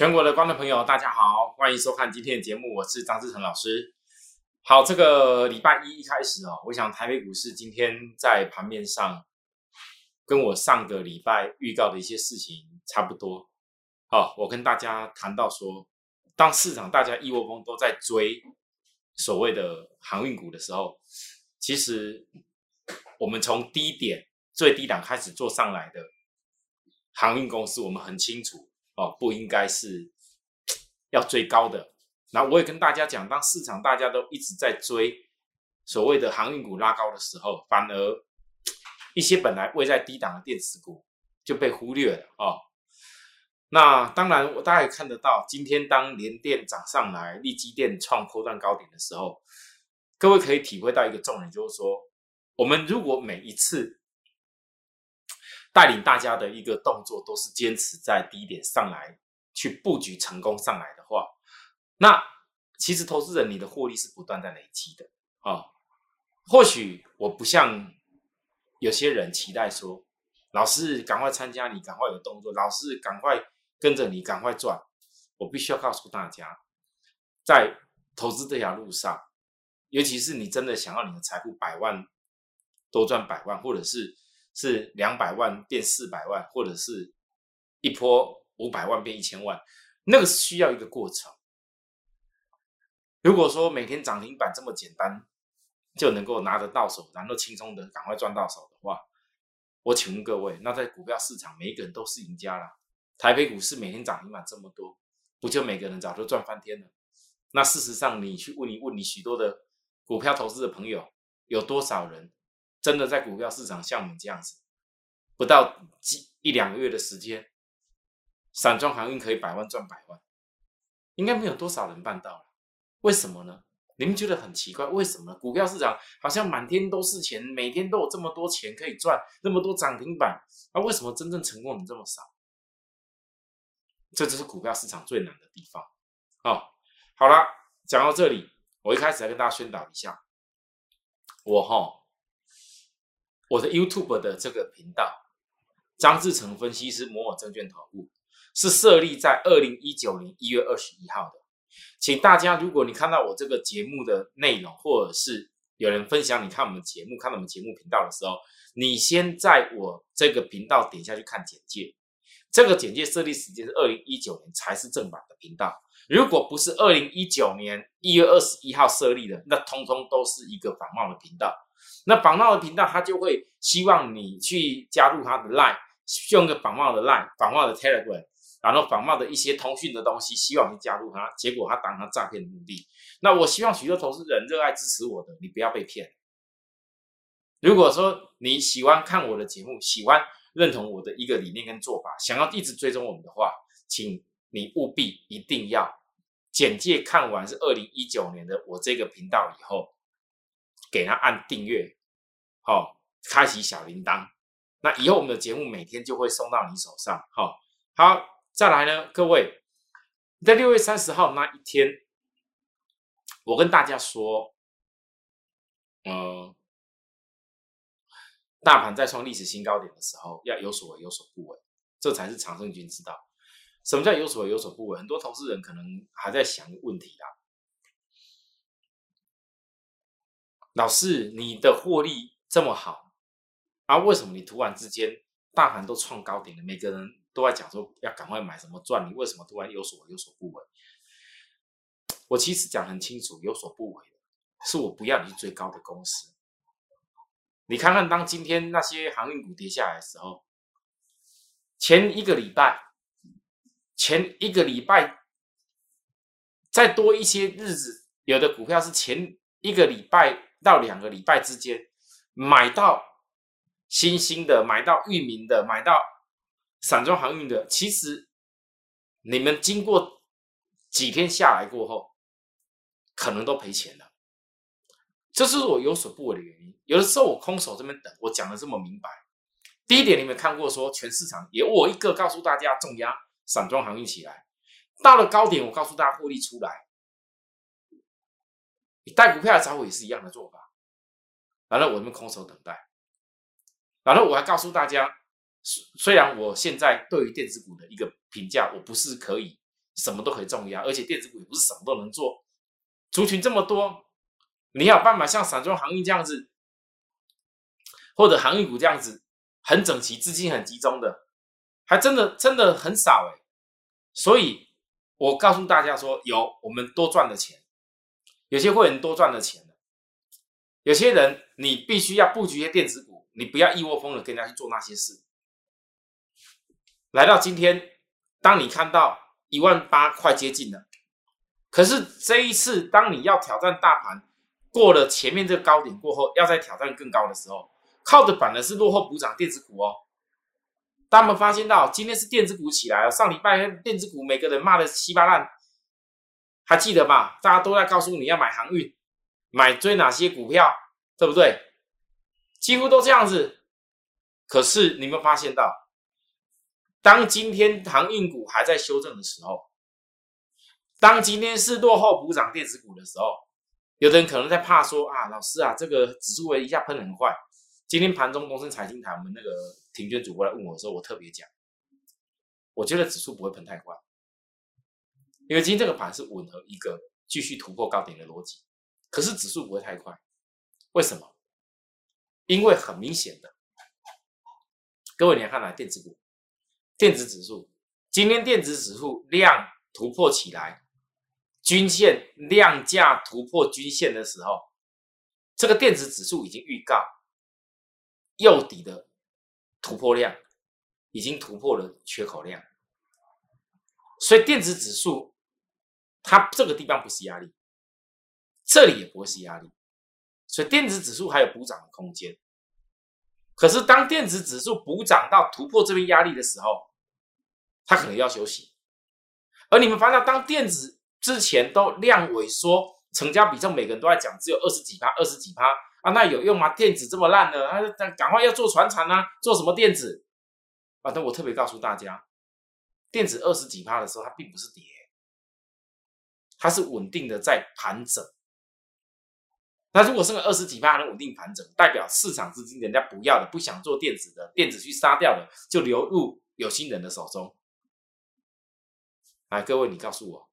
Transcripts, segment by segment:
全国的观众朋友，大家好，欢迎收看今天的节目，我是张志成老师。好，这个礼拜一一开始哦，我想台北股市今天在盘面上跟我上个礼拜预告的一些事情差不多。好，我跟大家谈到说，当市场大家一窝蜂都在追所谓的航运股的时候，其实我们从低点最低档开始做上来的航运公司，我们很清楚。哦，不应该是要追高的。那我也跟大家讲，当市场大家都一直在追所谓的航运股拉高的时候，反而一些本来位在低档的电子股就被忽略了哦。那当然，我大家也看得到，今天当联电涨上来，利基电创破断高点的时候，各位可以体会到一个重点，就是说，我们如果每一次。带领大家的一个动作都是坚持在低点上来去布局成功上来的话，那其实投资人你的获利是不断在累积的啊。或许我不像有些人期待说，老师赶快参加，你赶快有动作，老师赶快跟着你赶快赚。我必须要告诉大家，在投资这条路上，尤其是你真的想要你的财富百万多赚百万，或者是。是两百万变四百万，或者是一波五百万变一千万，那个是需要一个过程。如果说每天涨停板这么简单就能够拿得到手，然后轻松的赶快赚到手的话，我请问各位，那在股票市场每一个人都是赢家了。台北股市每天涨停板这么多，不就每个人早就赚翻天了？那事实上，你去问一问你许多的股票投资的朋友，有多少人？真的在股票市场像我们这样子，不到几一两个月的时间，散装航运可以百万赚百万，应该没有多少人办到了。为什么呢？你们觉得很奇怪，为什么股票市场好像满天都是钱，每天都有这么多钱可以赚，那么多涨停板，那为什么真正成功的这么少？这就是股票市场最难的地方。哦，好了，讲到这里，我一开始来跟大家宣导一下，我哈。我的 YouTube 的这个频道，张志成分析师摩尔证券投顾是设立在二零一九年一月二十一号的，请大家，如果你看到我这个节目的内容，或者是有人分享你看我们节目、看到我们节目频道的时候，你先在我这个频道点下去看简介。这个简介设立时间是二零一九年才是正版的频道，如果不是二零一九年一月二十一号设立的，那通通都是一个仿冒的频道。那仿冒的频道，他就会希望你去加入他的 Line，用个仿冒的 Line、仿冒的 Telegram，然后仿冒的一些通讯的东西，希望你加入他，结果他达成诈骗的目的。那我希望许多投资人热爱支持我的，你不要被骗。如果说你喜欢看我的节目，喜欢认同我的一个理念跟做法，想要一直追踪我们的话，请你务必一定要简介看完是二零一九年的我这个频道以后。给他按订阅，好，开启小铃铛，那以后我们的节目每天就会送到你手上，好，好，再来呢，各位，在六月三十号那一天，我跟大家说，嗯，大盘在创历史新高点的时候，要有所为有所不为，这才是常胜军之道。什么叫有所为有所不为？很多投资人可能还在想问题啦。老师，你的获利这么好啊？为什么你突然之间大盘都创高点了？每个人都在讲说要赶快买什么赚，你为什么突然有所有所不为？我其实讲很清楚，有所不为的是我不要你去追高的公司。你看看，当今天那些航运股跌下来的时候，前一个礼拜，前一个礼拜再多一些日子，有的股票是前一个礼拜。到两个礼拜之间，买到新兴的，买到域名的，买到散装航运的，其实你们经过几天下来过后，可能都赔钱了。这是我有所不为的原因。有的时候我空手这边等，我讲的这么明白。第一点，你们看过说全市场有我一个告诉大家重压散装航运起来，到了高点，我告诉大家获利出来。你带股票来找我也是一样的做法，然后我们空手等待，然后我还告诉大家，虽然我现在对于电子股的一个评价，我不是可以什么都可以重压，而且电子股也不是什么都能做。族群这么多，你有办法像散装航运这样子，或者航运股这样子很整齐、资金很集中的，还真的真的很少哎。所以我告诉大家说，有我们多赚的钱，有些会员多赚的钱有些人你必须要布局一些电子股，你不要一窝蜂的跟人家去做那些事。来到今天，当你看到一万八快接近了。可是这一次，当你要挑战大盘过了前面这个高点过后，要再挑战更高的时候，靠的反而是落后补涨电子股哦。大家有发现到今天是电子股起来了？上礼拜电子股每个人骂的稀巴烂，还记得吧？大家都在告诉你要买航运，买追哪些股票，对不对？几乎都这样子。可是你们发现到，当今天航运股还在修正的时候。当今天是落后补涨电子股的时候，有的人可能在怕说啊，老师啊，这个指数位一下喷很快。今天盘中东升财经台，我们那个庭娟主播来问我的时候，我特别讲，我觉得指数不会喷太快，因为今天这个盘是吻合一个继续突破高点的逻辑。可是指数不会太快，为什么？因为很明显的，各位你看来电子股、电子指数，今天电子指数量突破起来。均线量价突破均线的时候，这个电子指数已经预告右底的突破量已经突破了缺口量，所以电子指数它这个地方不是压力，这里也不会是压力，所以电子指数还有补涨的空间。可是当电子指数补涨到突破这边压力的时候，它可能要休息。而你们发现，当电子之前都量萎缩，成交比重每个人都在讲，只有二十几趴，二十几趴啊，那有用吗？电子这么烂的，啊，赶快要做船厂啊，做什么电子啊？但我特别告诉大家，电子二十几趴的时候，它并不是跌，它是稳定的在盘整。那如果剩个二十几趴能稳定盘整，代表市场资金人家不要的，不想做电子的，电子去杀掉了，就流入有心人的手中。来，各位，你告诉我。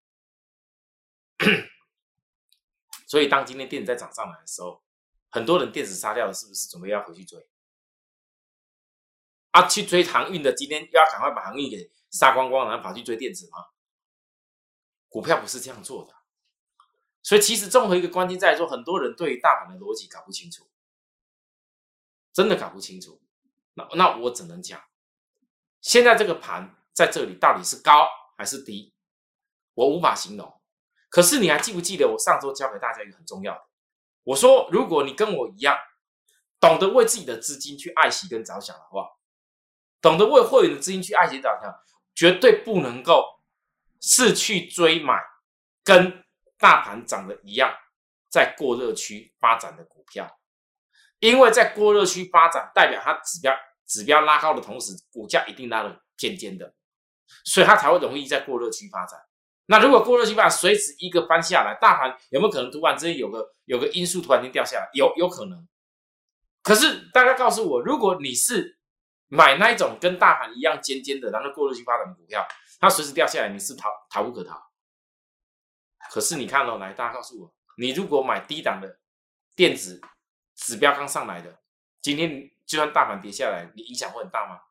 所以，当今天电子在涨上来的时候，很多人电子杀掉了，是不是准备要回去追？啊，去追航运的，今天要赶快把航运给杀光光，然后跑去追电子吗？股票不是这样做的。所以，其实综合一个关键在说，很多人对于大盘的逻辑搞不清楚，真的搞不清楚。那那我只能讲，现在这个盘在这里到底是高还是低，我无法形容。可是你还记不记得我上周教给大家一个很重要的？我说，如果你跟我一样，懂得为自己的资金去爱惜跟着想的话，懂得为会员的资金去爱惜着想，绝对不能够是去追买跟大盘涨的一样，在过热区发展的股票，因为在过热区发展，代表它指标指标拉高的同时，股价一定拉的尖尖的，所以它才会容易在过热区发展。那如果过热期盘随时一个翻下来，大盘有没有可能突然之间有个有个因素突然间掉下来？有有可能。可是大家告诉我，如果你是买那一种跟大盘一样尖尖的，然后过热期发展的股票，它随时掉下来，你是逃逃不可逃。可是你看哦，来，大家告诉我，你如果买低档的电子指标刚上来的，今天就算大盘跌下来，你影响会很大吗？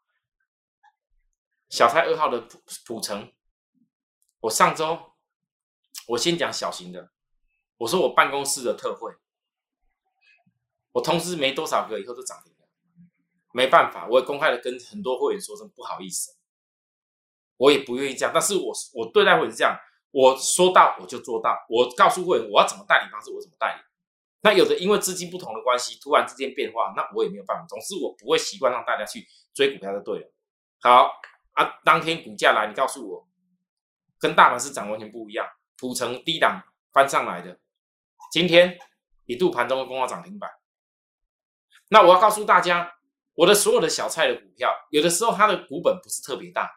小台二号的普普成。我上周，我先讲小型的。我说我办公室的特惠，我通知没多少个，以后都涨停了。没办法，我也公开的跟很多会员说声不好意思，我也不愿意这样。但是我我对待会员是这样，我说到我就做到。我告诉会员我要怎么带领方式，我怎么带领。那有的因为资金不同的关系，突然之间变化，那我也没有办法。总之我不会习惯让大家去追股票就对了。好啊，当天股价来，你告诉我。跟大盘市涨完全不一样，普成低档翻上来的，今天一度盘中的攻到涨停板。那我要告诉大家，我的所有的小菜的股票，有的时候它的股本不是特别大。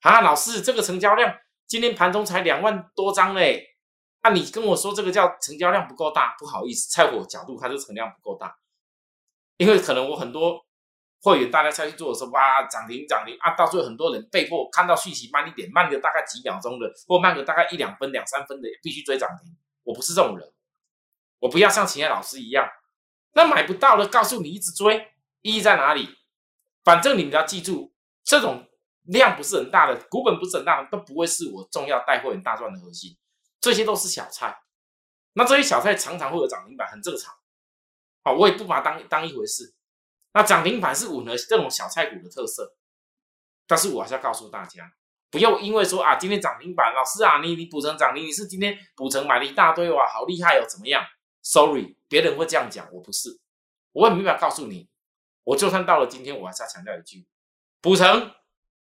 啊，老师，这个成交量今天盘中才两万多张嘞，那你跟我说这个叫成交量不够大，不好意思，在我角度它就成量不够大，因为可能我很多会员大家下去做的时候，哇，涨停涨停啊！到最后很多人被迫看到讯息慢一点，慢个大概几秒钟的，或慢个大概一两分、两三分的，必须追涨停。我不是这种人，我不要像其他老师一样，那买不到的告诉你一直追，意义在哪里？反正你们要记住，这种量不是很大的，股本不是很大的，都不会是我重要带货员大赚的核心，这些都是小菜。那这些小菜常常会有涨停板，很正常。好，我也不把它当当一回事。那涨停板是吻合这种小菜股的特色，但是我还是要告诉大家，不要因为说啊，今天涨停板，老师啊，你你补成涨停，你是今天补成买了一大堆哇，好厉害哦，怎么样？Sorry，别人会这样讲，我不是，我很明白告诉你，我就算到了今天，我还是要强调一句，补成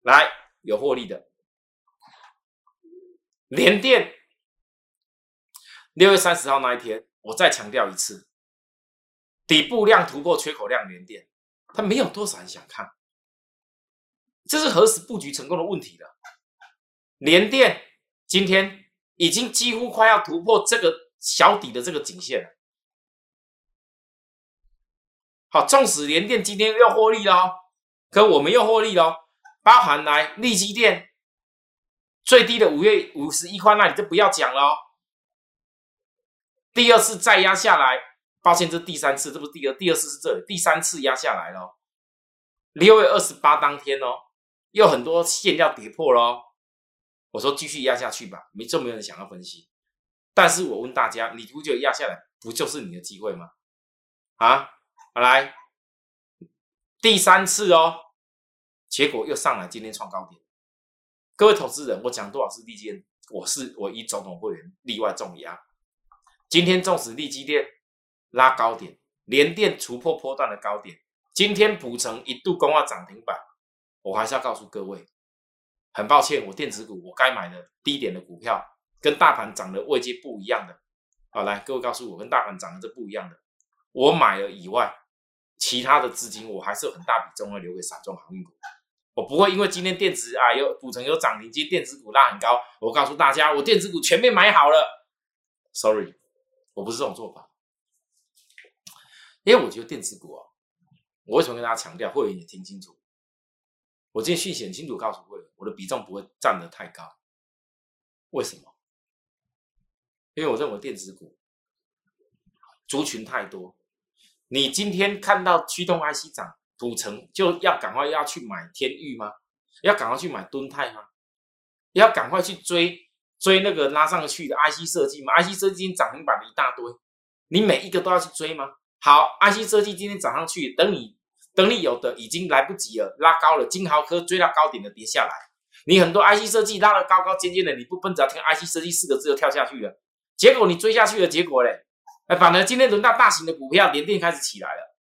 来有获利的，连电六月三十号那一天，我再强调一次。底部量突破缺口量连电，它没有多少人想看，这是何时布局成功的问题了。连电今天已经几乎快要突破这个小底的这个颈线了。好，纵使连电今天又获利了，可我们又获利了，包含来利基电最低的五月五十一块那里就不要讲了，第二次再压下来。发现这第三次，这不是第二，第二次是这里，第三次压下来了。六月二十八当天哦，又很多线要跌破喽。我说继续压下去吧，没这么多人想要分析。但是我问大家，你不觉得压下来不就是你的机会吗？啊，来，第三次哦，结果又上来，今天创高点。各位投资人，我讲多少次利基电，我是我一总统会员例外重压。今天纵使利基电。拉高点，连电突破波段的高点，今天补成一度攻到涨停板，我还是要告诉各位，很抱歉，我电子股我该买的低点的股票，跟大盘涨的位阶不一样的。好，来各位告诉我，跟大盘涨的这不一样的，我买了以外，其他的资金我还是有很大比重要留给散装航运股，我不会因为今天电子啊有股成有涨停，今天电子股拉很高，我告诉大家我电子股全面买好了，sorry，我不是这种做法。因为我觉得电子股啊，我为什么跟大家强调？会员也听清楚，我今天讯息很清楚告诉会员，我的比重不会占得太高。为什么？因为我认为电子股族群太多，你今天看到驱动 IC 涨，土城就要赶快要去买天域吗？要赶快去买敦泰吗？要赶快去追追那个拉上去的 IC 设计吗？IC 设计今天涨停板的一大堆，你每一个都要去追吗？好，IC 设计今天涨上去，等你等你有的已经来不及了，拉高了，金豪科追到高点的跌下来，你很多 IC 设计拉的高高尖尖的，你不奔着听 IC 设计四个字就跳下去了，结果你追下去的结果嘞，哎，反而今天轮到大型的股票连电开始起来了，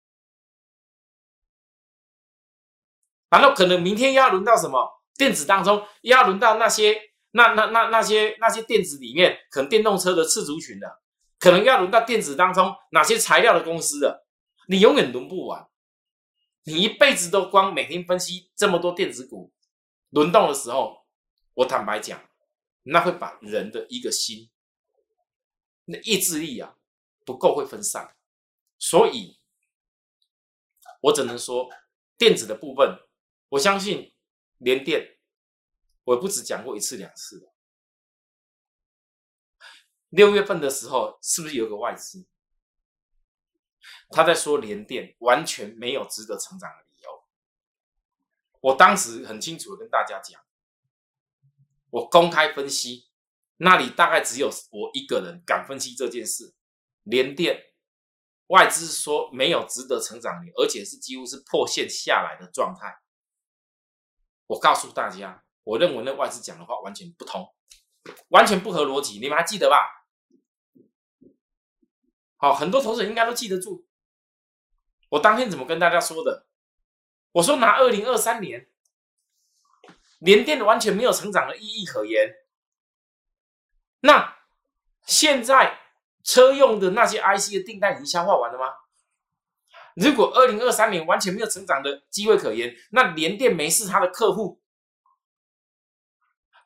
然后可能明天要轮到什么电子当中，要轮到那些那那那那些那些电子里面，可能电动车的次族群的。可能要轮到电子当中哪些材料的公司的，你永远轮不完，你一辈子都光每天分析这么多电子股轮动的时候，我坦白讲，那会把人的一个心，那意志力啊不够会分散，所以，我只能说电子的部分，我相信连电，我不止讲过一次两次了。六月份的时候，是不是有个外资？他在说联电完全没有值得成长的理由。我当时很清楚的跟大家讲，我公开分析，那里大概只有我一个人敢分析这件事。联电外资说没有值得成长的，而且是几乎是破线下来的状态。我告诉大家，我认为那外资讲的话完全不通，完全不合逻辑。你们还记得吧？好，很多投资人应该都记得住，我当天怎么跟大家说的？我说拿二零二三年，联电完全没有成长的意义可言。那现在车用的那些 IC 的订单已经消化完了吗？如果二零二三年完全没有成长的机会可言，那联电没事，他的客户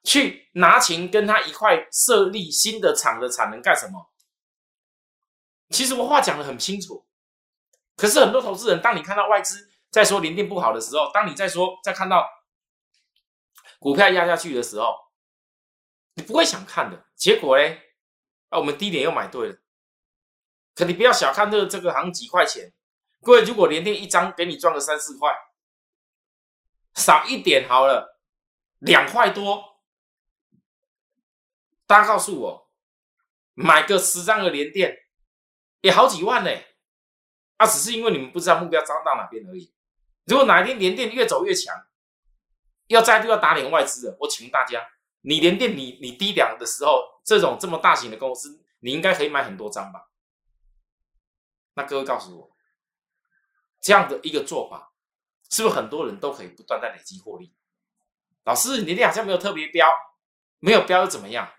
去拿钱跟他一块设立新的厂的产能干什么？其实我话讲的很清楚，可是很多投资人，当你看到外资在说联电不好的时候，当你在说在看到股票压下去的时候，你不会想看的。结果呢，啊，我们低点又买对了。可你不要小看这这个行几块钱，各位，如果连电一张给你赚个三四块，少一点好了，两块多，大家告诉我，买个十张的连电也好几万呢。啊，只是因为你们不知道目标涨到哪边而已。如果哪一天连电越走越强，要再度要打脸外资的，我请问大家，你连电你你低点的时候，这种这么大型的公司，你应该可以买很多张吧？那各位告诉我，这样的一个做法，是不是很多人都可以不断在累积获利？老师，你那好像没有特别标，没有标又怎么样？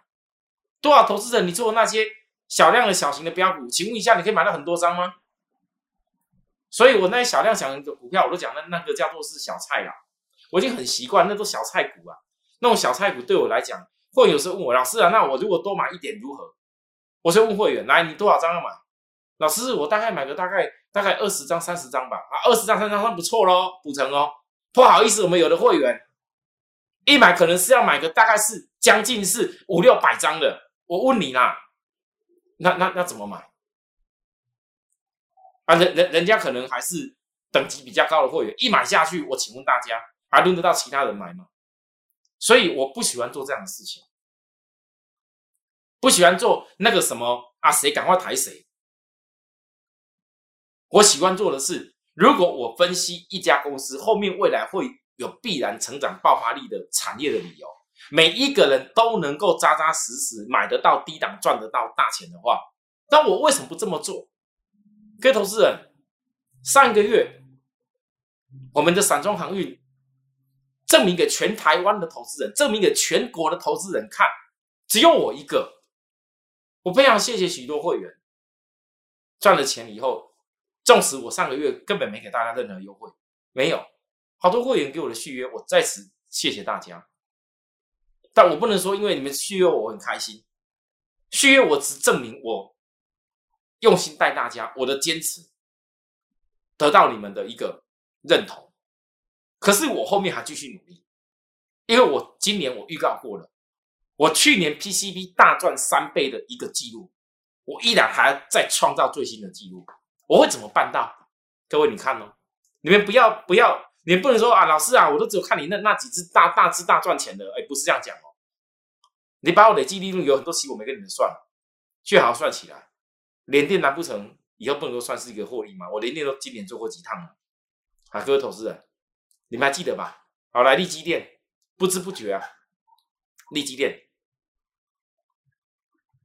多少投资者你做那些小量的小型的标股，请问一下，你可以买到很多张吗？所以我那些小量小型的股票，我都讲那那个叫做是小菜啦，我已经很习惯，那都小菜股啊。那种小菜股对我来讲，或有时候问我老师啊，那我如果多买一点如何？我就问会员，来，你多少张要买？老师，我大概买个大概大概二十张三十张吧，啊，二十张三十张算不错喽，补成哦。不好意思，我们有的会员一买可能是要买个大概是将近是五六百张的。我问你啦，那那那怎么买？啊，人人人家可能还是等级比较高的会员，一买下去，我请问大家还轮得到其他人买吗？所以我不喜欢做这样的事情，不喜欢做那个什么啊，谁赶快抬谁。我喜欢做的是，如果我分析一家公司后面未来会有必然成长爆发力的产业的理由，每一个人都能够扎扎实实买得到低档赚得到大钱的话，那我为什么不这么做？各位投资人，上个月我们的散装航运证明给全台湾的投资人，证明给全国的投资人看，只有我一个。我非常谢谢许多会员赚了钱以后。纵使我上个月根本没给大家任何优惠，没有，好多会员给我的续约，我在此谢谢大家。但我不能说因为你们续约我很开心，续约我只证明我用心带大家，我的坚持得到你们的一个认同。可是我后面还继续努力，因为我今年我预告过了，我去年 PCB 大赚三倍的一个记录，我依然还在创造最新的记录。我会怎么办到？各位，你看哦，你们不要不要，你们不能说啊，老师啊，我都只有看你那那几只大大只大赚钱的，哎，不是这样讲哦。你把我累计利润有很多期我没跟你们算，最好算起来。连电难不成以后不能够算是一个获利吗？我连电都今年做过几趟了啊，各位投资人，你们还记得吧？好，来利基电，不知不觉啊，利基电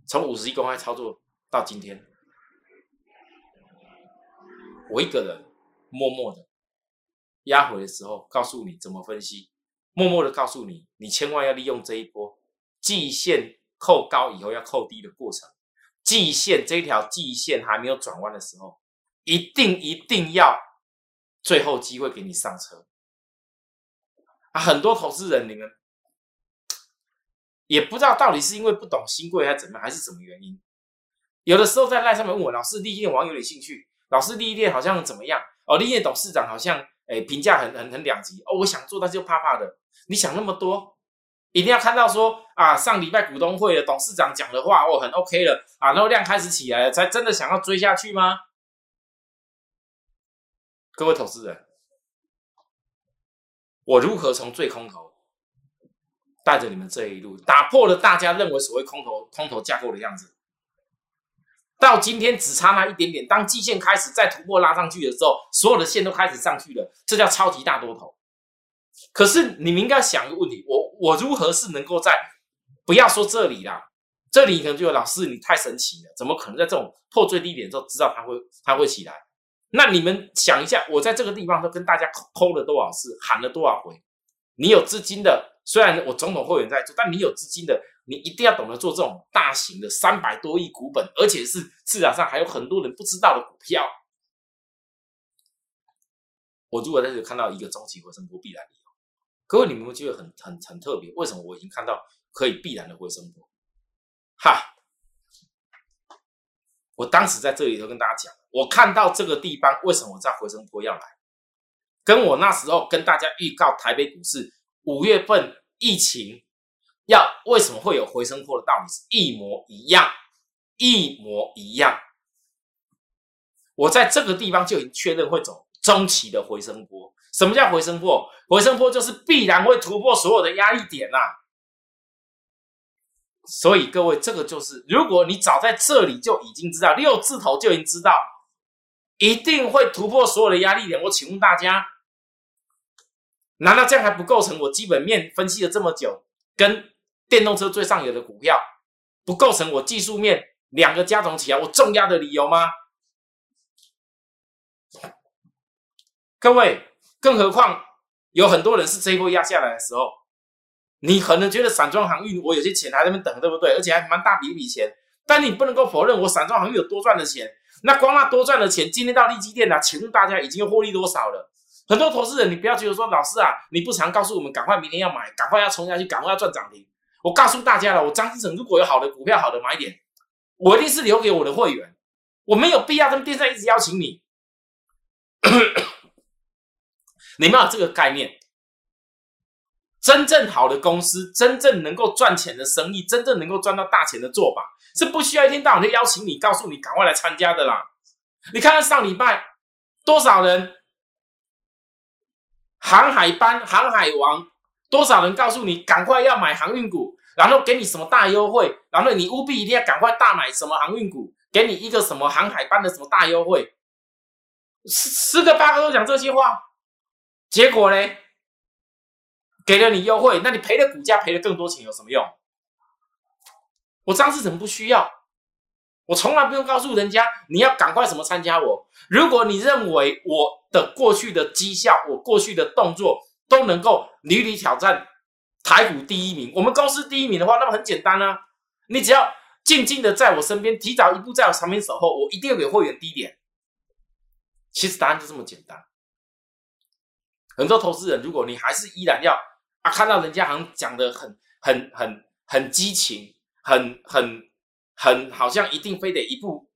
从五十亿公开操作到今天。我一个人默默的压回的时候，告诉你怎么分析，默默的告诉你，你千万要利用这一波季线扣高以后要扣低的过程，季线这条季线还没有转弯的时候，一定一定要最后机会给你上车啊！很多投资人你们也不知道到底是因为不懂新贵还是怎么，还是什么原因，有的时候在赖上面问我，老师，利用网有点兴趣。老师，利益店好像怎么样？哦，利益店董事长好像，诶，评价很很很两极。哦，我想做，但是又怕怕的。你想那么多，一定要看到说啊，上礼拜股东会的董事长讲的话，哦，很 OK 了啊，然后量开始起来了，才真的想要追下去吗？各位投资人，我如何从最空头带着你们这一路，打破了大家认为所谓空头空头架构的样子？到今天只差那一点点，当季线开始再突破拉上去的时候，所有的线都开始上去了，这叫超级大多头。可是你们应该想一个问题：我我如何是能够在不要说这里啦，这里可能就有老师你太神奇了，怎么可能在这种破最低点之后知道它会它会起来？那你们想一下，我在这个地方都跟大家抠了多少次，喊了多少回？你有资金的，虽然我总统会员在做，但你有资金的。你一定要懂得做这种大型的三百多亿股本，而且是市场上还有很多人不知道的股票。我如果在这里看到一个中期回升波必然理由，各位你们会觉得很很很特别？为什么我已经看到可以必然的回升波？哈！我当时在这里头跟大家讲，我看到这个地方为什么我知道回升波要来？跟我那时候跟大家预告台北股市五月份疫情要为什么会有回升坡的道理是一模一样，一模一样。我在这个地方就已经确认会走中期的回升波。什么叫回升波？回升波就是必然会突破所有的压力点呐。所以各位，这个就是如果你早在这里就已经知道六字头就已经知道，一定会突破所有的压力点。我请问大家，难道这样还不构成我基本面分析了这么久，跟电动车最上游的股票不构成我技术面两个加总起来我重压的理由吗？各位。更何况有很多人是这一波压下来的时候，你可能觉得散装航运我有些钱还在那边等，对不对？而且还蛮大笔一笔钱，但你不能够否认我散装航运有多赚的钱。那光那多赚的钱，今天到利基店呢？请问大家已经获利多少了？很多投资人，你不要觉得说老师啊，你不常告诉我们赶快明天要买，赶快要冲下去，赶快要赚涨停。我告诉大家了，我张志成如果有好的股票、好的买点，我一定是留给我的会员，我没有必要跟电视一直邀请你。你们有这个概念？真正好的公司，真正能够赚钱的生意，真正能够赚到大钱的做法，是不需要一天到晚的邀请你，告诉你赶快来参加的啦。你看看上礼拜多少人，航海班、航海王，多少人告诉你赶快要买航运股，然后给你什么大优惠，然后你务必一定要赶快大买什么航运股，给你一个什么航海班的什么大优惠，十十个八个都讲这些话。结果呢？给了你优惠，那你赔了股价，赔了更多钱有什么用？我张志成不需要，我从来不用告诉人家你要赶快什么参加我。如果你认为我的过去的绩效，我过去的动作都能够屡屡挑战台股第一名，我们公司第一名的话，那么很简单啊，你只要静静的在我身边，提早一步在我旁边守候，我一定要给会员低点。其实答案就这么简单。很多投资人，如果你还是依然要啊，看到人家好像讲的很很很很激情，很很很好像一定非得一步，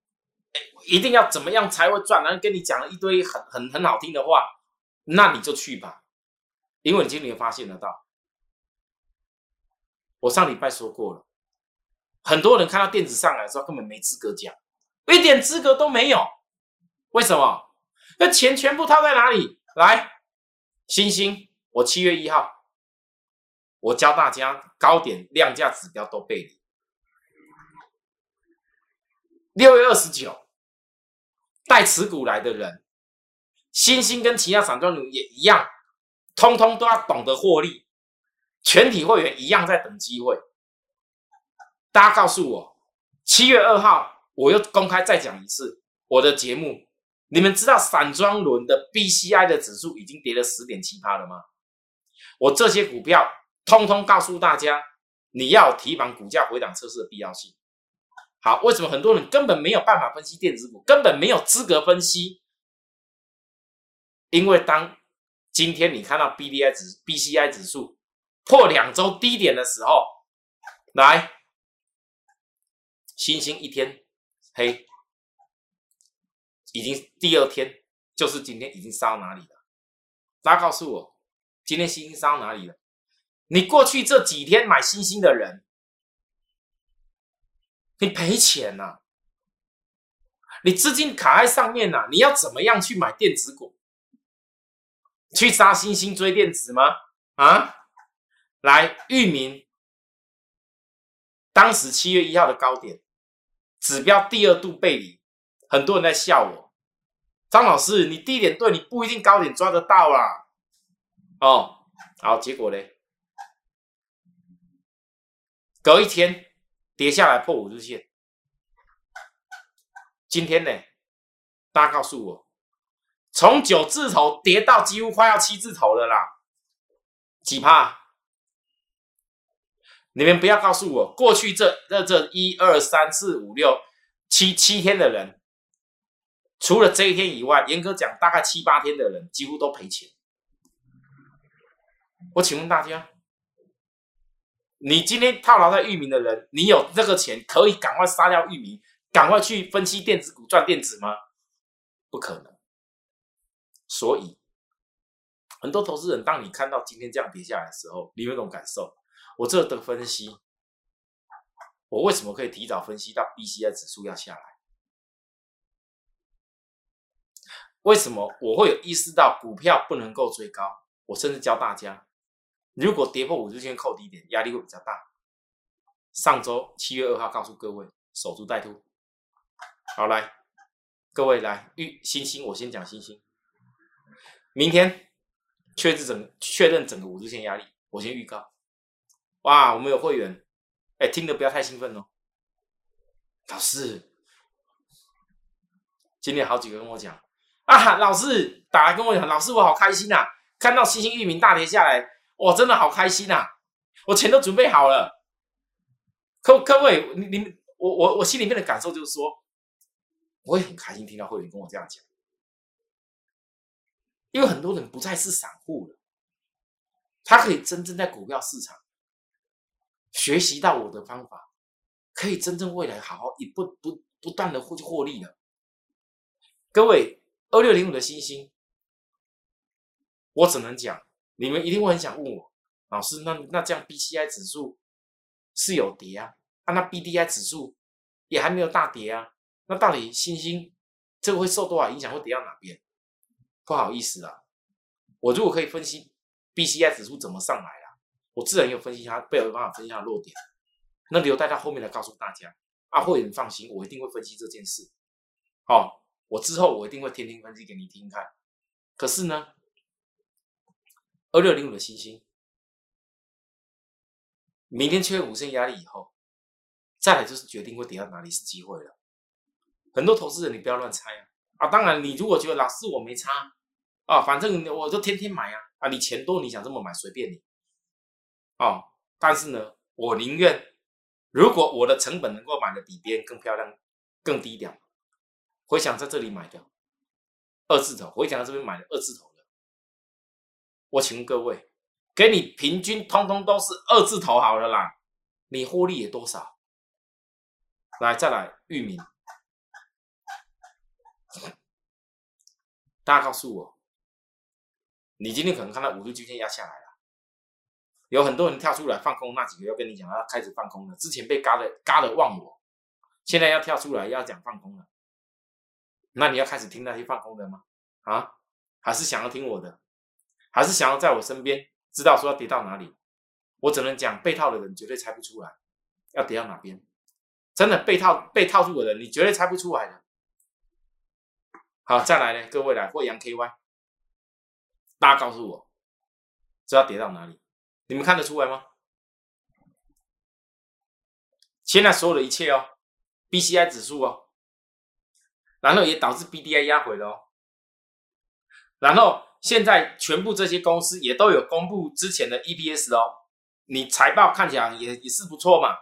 一定要怎么样才会赚，然后跟你讲了一堆很很很好听的话，那你就去吧，因为你今天发现得到，我上礼拜说过了，很多人看到电子上来的时候根本没资格讲，一点资格都没有，为什么？那钱全部套在哪里？来。星星，我七月一号，我教大家高点量价指标都背离。六月二十九，带持股来的人，星星跟其他散装股也一样，通通都要懂得获利。全体会员一样在等机会。大家告诉我，七月二号，我又公开再讲一次我的节目。你们知道散装轮的 BCI 的指数已经跌了十点七趴了吗？我这些股票通通告诉大家，你要提防股价回档测试的必要性。好，为什么很多人根本没有办法分析电子股，根本没有资格分析？因为当今天你看到 BDI 指 BCI 指数破两周低点的时候，来，星星一天黑。已经第二天，就是今天已经杀到哪里了？大家告诉我，今天星星杀到哪里了？你过去这几天买星星的人，你赔钱呐！你资金卡在上面呐！你要怎么样去买电子股？去杀星星追电子吗？啊！来，域名，当时七月一号的高点，指标第二度背离。很多人在笑我，张老师，你低点对，你不一定高点抓得到啦。哦，好，结果呢？隔一天跌下来破五日线，今天呢？大家告诉我，从九字头跌到几乎快要七字头了啦，几怕？你们不要告诉我，过去这这这一二三四五六七七天的人。除了这一天以外，严格讲，大概七八天的人几乎都赔钱。我请问大家，你今天套牢在域名的人，你有这个钱可以赶快杀掉域名，赶快去分析电子股赚电子吗？不可能。所以，很多投资人，当你看到今天这样跌下来的时候，你有一种感受。我这的分析，我为什么可以提早分析到 BCI 指数要下来？为什么我会有意识到股票不能够追高？我甚至教大家，如果跌破五日线扣低点，压力会比较大。上周七月二号告诉各位，守株待兔。好，来，各位来预星星，我先讲星星。明天确认整确认整个五日线压力，我先预告。哇，我们有会员，哎，听的不要太兴奋哦。老师，今天好几个跟我讲啊，老师打来跟我讲，老师我好开心呐，看到星星域名大跌下来，哇，真的好开心呐，我钱都准备好了。各各位，你你我我我心里面的感受就是说，我也很开心听到会员跟我这样讲，因为很多人不再是散户了，他可以真正在股票市场。学习到我的方法，可以真正未来好好一不不不断的获获利的。各位二六零五的星星，我只能讲，你们一定会很想问我，老师，那那这样 B C I 指数是有跌啊？啊，那 B D I 指数也还没有大跌啊？那到底星星这个会受多少影响，会跌到哪边？不好意思啊，我如果可以分析 B C I 指数怎么上来。我自然有分析他，不有办法分析他的弱点，那留待他后面来告诉大家。阿慧，你放心，我一定会分析这件事。好，我之后我一定会天天分析给你听看。可是呢，二六零五的星星，明天缺五线压力以后，再来就是决定会跌到哪里是机会了。很多投资人，你不要乱猜啊！啊，当然，你如果觉得老师我没差啊，反正我就天天买啊啊，你钱多，你想这么买随便你。哦，但是呢，我宁愿如果我的成本能够买的比别人更漂亮、更低点，会想在这里买的二字头，会想在这边买的二字头的。我请问各位，给你平均通通都是二字头好了啦，你获利也多少？来，再来域名，大家告诉我，你今天可能看到五日均线压下来了。有很多人跳出来放空，那几个要跟你讲要开始放空了。之前被嘎的嘎的忘我，现在要跳出来要讲放空了。那你要开始听那些放空的吗？啊，还是想要听我的？还是想要在我身边知道说要跌到哪里？我只能讲被套的人绝对猜不出来要跌到哪边。真的被套被套住的人，你绝对猜不出来的。好，再来呢，各位来，贵阳 KY，大家告诉我，知道跌到哪里？你们看得出来吗？现在所有的一切哦，BCI 指数哦，然后也导致 BDI 压回了哦，然后现在全部这些公司也都有公布之前的 EPS 哦，你财报看起来也也是不错嘛，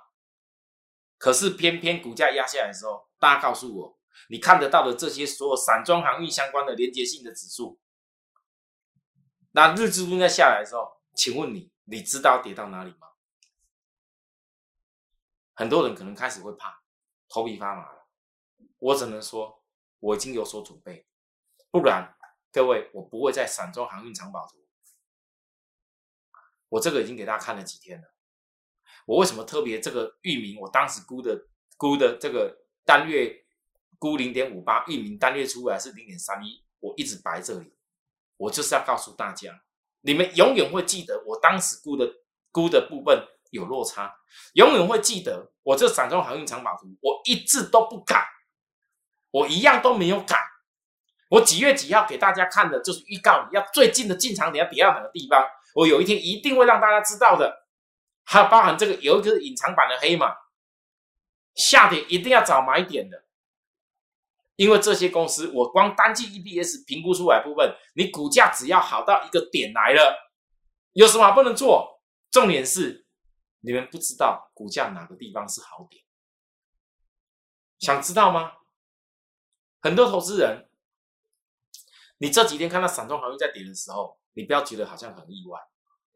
可是偏偏股价压下来的时候，大家告诉我，你看得到的这些所有散装航运相关的连接性的指数，那日之中在下来的时候，请问你？你知道跌到哪里吗？很多人可能开始会怕，头皮发麻了。我只能说，我已经有所准备，不然各位，我不会在散装航运藏宝图。我这个已经给大家看了几天了。我为什么特别这个域名？我当时估的估的这个单月估零点五八，域名单月出来是零点三一，我一直摆这里，我就是要告诉大家。你们永远会记得我当时估的估的部分有落差，永远会记得我这散装航运长保图，我一字都不改，我一样都没有改。我几月几号给大家看的就是预告，你要最近的进场点要跌到哪个地方，我有一天一定会让大家知道的。还有包含这个有一个隐藏版的黑马，下跌一定要找买点的。因为这些公司，我光单季 EPS 评估出来部分，你股价只要好到一个点来了，有什么不能做？重点是你们不知道股价哪个地方是好点，想知道吗？很多投资人，你这几天看到散装航运在跌的时候，你不要觉得好像很意外，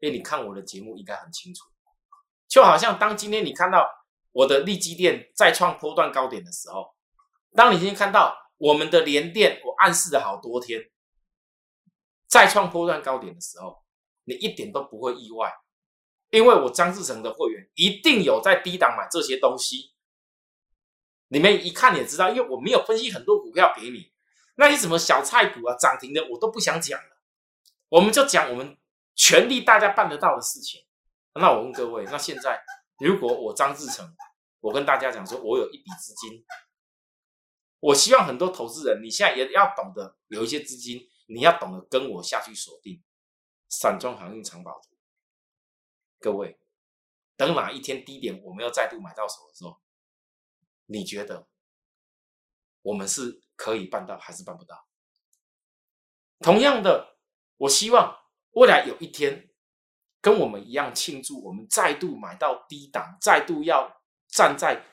因为你看我的节目应该很清楚，就好像当今天你看到我的利基店再创波段高点的时候。当你今天看到我们的连电，我暗示了好多天，再创波段高点的时候，你一点都不会意外，因为我张志成的会员一定有在低档买这些东西，你们一看也知道，因为我没有分析很多股票给你，那些什么小菜股啊、涨停的我都不想讲了，我们就讲我们全力大家办得到的事情。那我问各位，那现在如果我张志成，我跟大家讲说，我有一笔资金。我希望很多投资人，你现在也要懂得有一些资金，你要懂得跟我下去锁定散装航运长保图。各位，等哪一天低点我们要再度买到手的时候，你觉得我们是可以办到还是办不到？同样的，我希望未来有一天跟我们一样庆祝，我们再度买到低档，再度要站在。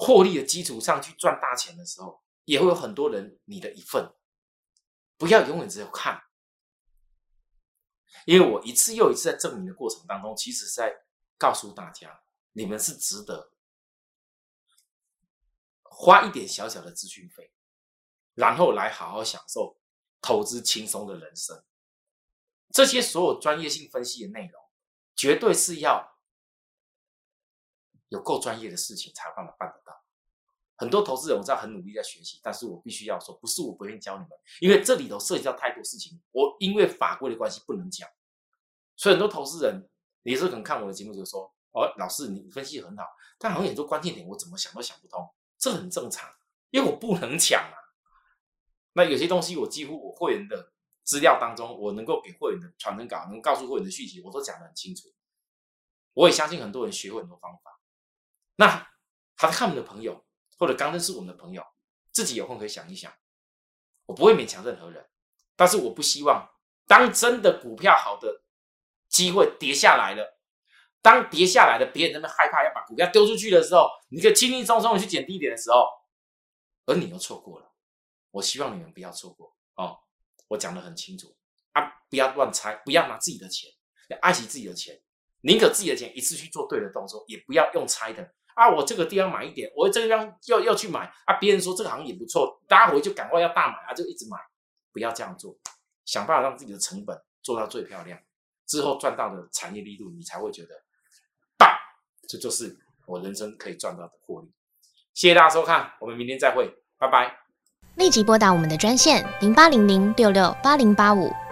获利的基础上去赚大钱的时候，也会有很多人你的一份。不要永远只有看，因为我一次又一次在证明的过程当中，其实是在告诉大家，你们是值得花一点小小的咨询费，然后来好好享受投资轻松的人生。这些所有专业性分析的内容，绝对是要。有够专业的事情才办法办得到。很多投资人我知道很努力在学习，但是我必须要说，不是我不愿意教你们，因为这里头涉及到太多事情，我因为法规的关系不能讲。所以很多投资人，你是可能看我的节目就说：“哦，老师你分析很好，但好像很多关键点我怎么想都想不通。”这很正常，因为我不能讲啊。那有些东西我几乎我会员的资料当中，我能够给会员的传真稿，能告诉会员的续集，我都讲得很清楚。我也相信很多人学会很多方法。那他看我们的朋友，或者刚认识我们的朋友，自己有空可以想一想。我不会勉强任何人，但是我不希望当真的股票好的机会跌下来了，当跌下来的别人那么害怕要把股票丢出去的时候，你可以轻轻松松的去捡低点的时候，而你又错过了。我希望你们不要错过哦。我讲的很清楚啊，不要乱猜，不要拿自己的钱，要爱惜自己的钱，宁可自己的钱一次去做对的动作，也不要用猜的。啊，我这个地方买一点，我这个地方要要去买啊。别人说这个行业不错，大家回去赶快要大买啊，就一直买，不要这样做，想办法让自己的成本做到最漂亮，之后赚到的产业力度，你才会觉得棒。这就是我人生可以赚到的获利。谢谢大家收看，我们明天再会，拜拜。立即拨打我们的专线零八零零六六八零八五。